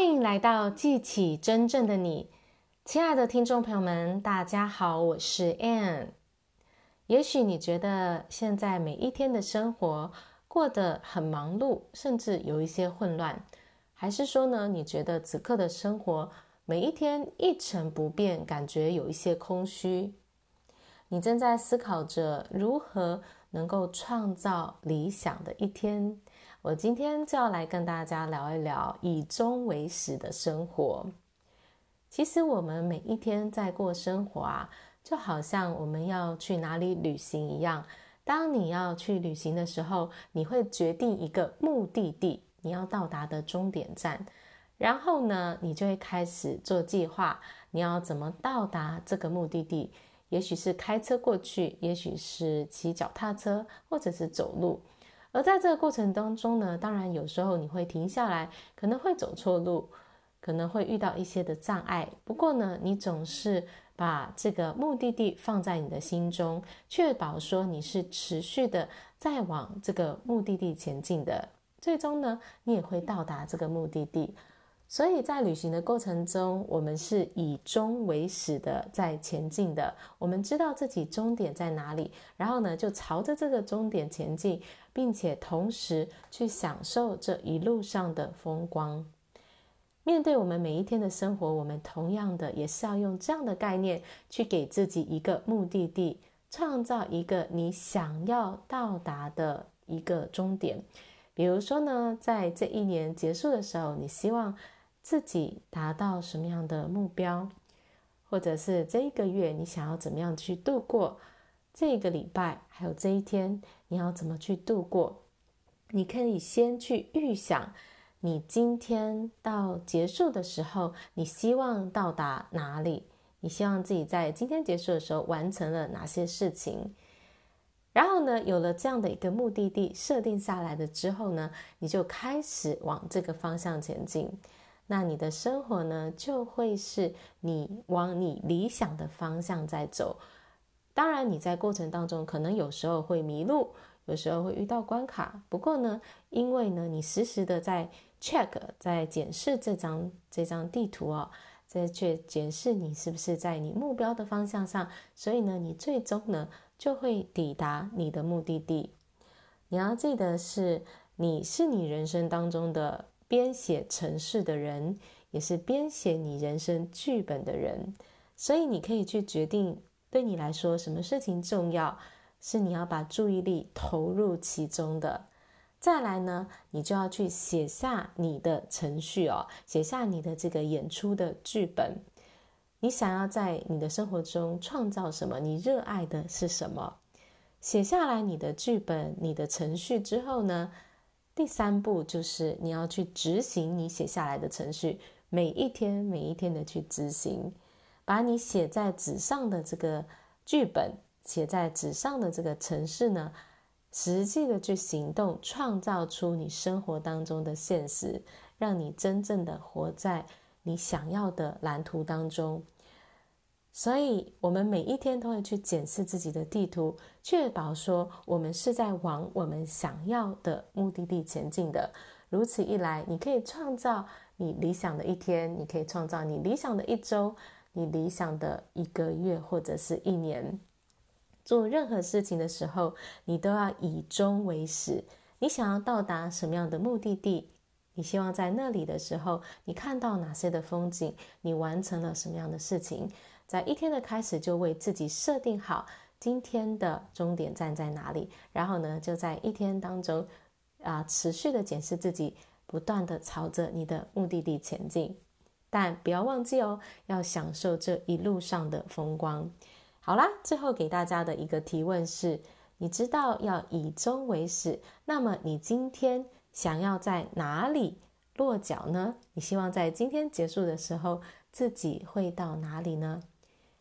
欢迎来到记起真正的你，亲爱的听众朋友们，大家好，我是 Anne。也许你觉得现在每一天的生活过得很忙碌，甚至有一些混乱，还是说呢，你觉得此刻的生活每一天一成不变，感觉有一些空虚？你正在思考着如何能够创造理想的一天？我今天就要来跟大家聊一聊以终为始的生活。其实我们每一天在过生活啊，就好像我们要去哪里旅行一样。当你要去旅行的时候，你会决定一个目的地，你要到达的终点站，然后呢，你就会开始做计划，你要怎么到达这个目的地？也许是开车过去，也许是骑脚踏车，或者是走路。而在这个过程当中呢，当然有时候你会停下来，可能会走错路，可能会遇到一些的障碍。不过呢，你总是把这个目的地放在你的心中，确保说你是持续的在往这个目的地前进的。最终呢，你也会到达这个目的地。所以在旅行的过程中，我们是以终为始的在前进的。我们知道自己终点在哪里，然后呢，就朝着这个终点前进，并且同时去享受这一路上的风光。面对我们每一天的生活，我们同样的也是要用这样的概念去给自己一个目的地，创造一个你想要到达的一个终点。比如说呢，在这一年结束的时候，你希望自己达到什么样的目标，或者是这一个月你想要怎么样去度过这个礼拜，还有这一天你要怎么去度过？你可以先去预想，你今天到结束的时候，你希望到达哪里？你希望自己在今天结束的时候完成了哪些事情？然后呢，有了这样的一个目的地设定下来的之后呢，你就开始往这个方向前进。那你的生活呢，就会是你往你理想的方向在走。当然，你在过程当中可能有时候会迷路，有时候会遇到关卡。不过呢，因为呢，你时时的在 check，在检视这张这张地图哦，在去检视你是不是在你目标的方向上，所以呢，你最终呢就会抵达你的目的地。你要记得是，你是你人生当中的。编写程式的人，也是编写你人生剧本的人，所以你可以去决定，对你来说什么事情重要，是你要把注意力投入其中的。再来呢，你就要去写下你的程序哦，写下你的这个演出的剧本。你想要在你的生活中创造什么？你热爱的是什么？写下来你的剧本、你的程序之后呢？第三步就是你要去执行你写下来的程序，每一天每一天的去执行，把你写在纸上的这个剧本，写在纸上的这个程式呢，实际的去行动，创造出你生活当中的现实，让你真正的活在你想要的蓝图当中。所以，我们每一天都会去检视自己的地图，确保说我们是在往我们想要的目的地前进的。如此一来，你可以创造你理想的一天，你可以创造你理想的一周，你理想的一个月或者是一年。做任何事情的时候，你都要以终为始。你想要到达什么样的目的地？你希望在那里的时候，你看到哪些的风景？你完成了什么样的事情？在一天的开始，就为自己设定好今天的终点站在哪里，然后呢，就在一天当中，啊，持续的检视自己，不断的朝着你的目的地前进。但不要忘记哦，要享受这一路上的风光。好啦，最后给大家的一个提问是：你知道要以终为始，那么你今天想要在哪里落脚呢？你希望在今天结束的时候，自己会到哪里呢？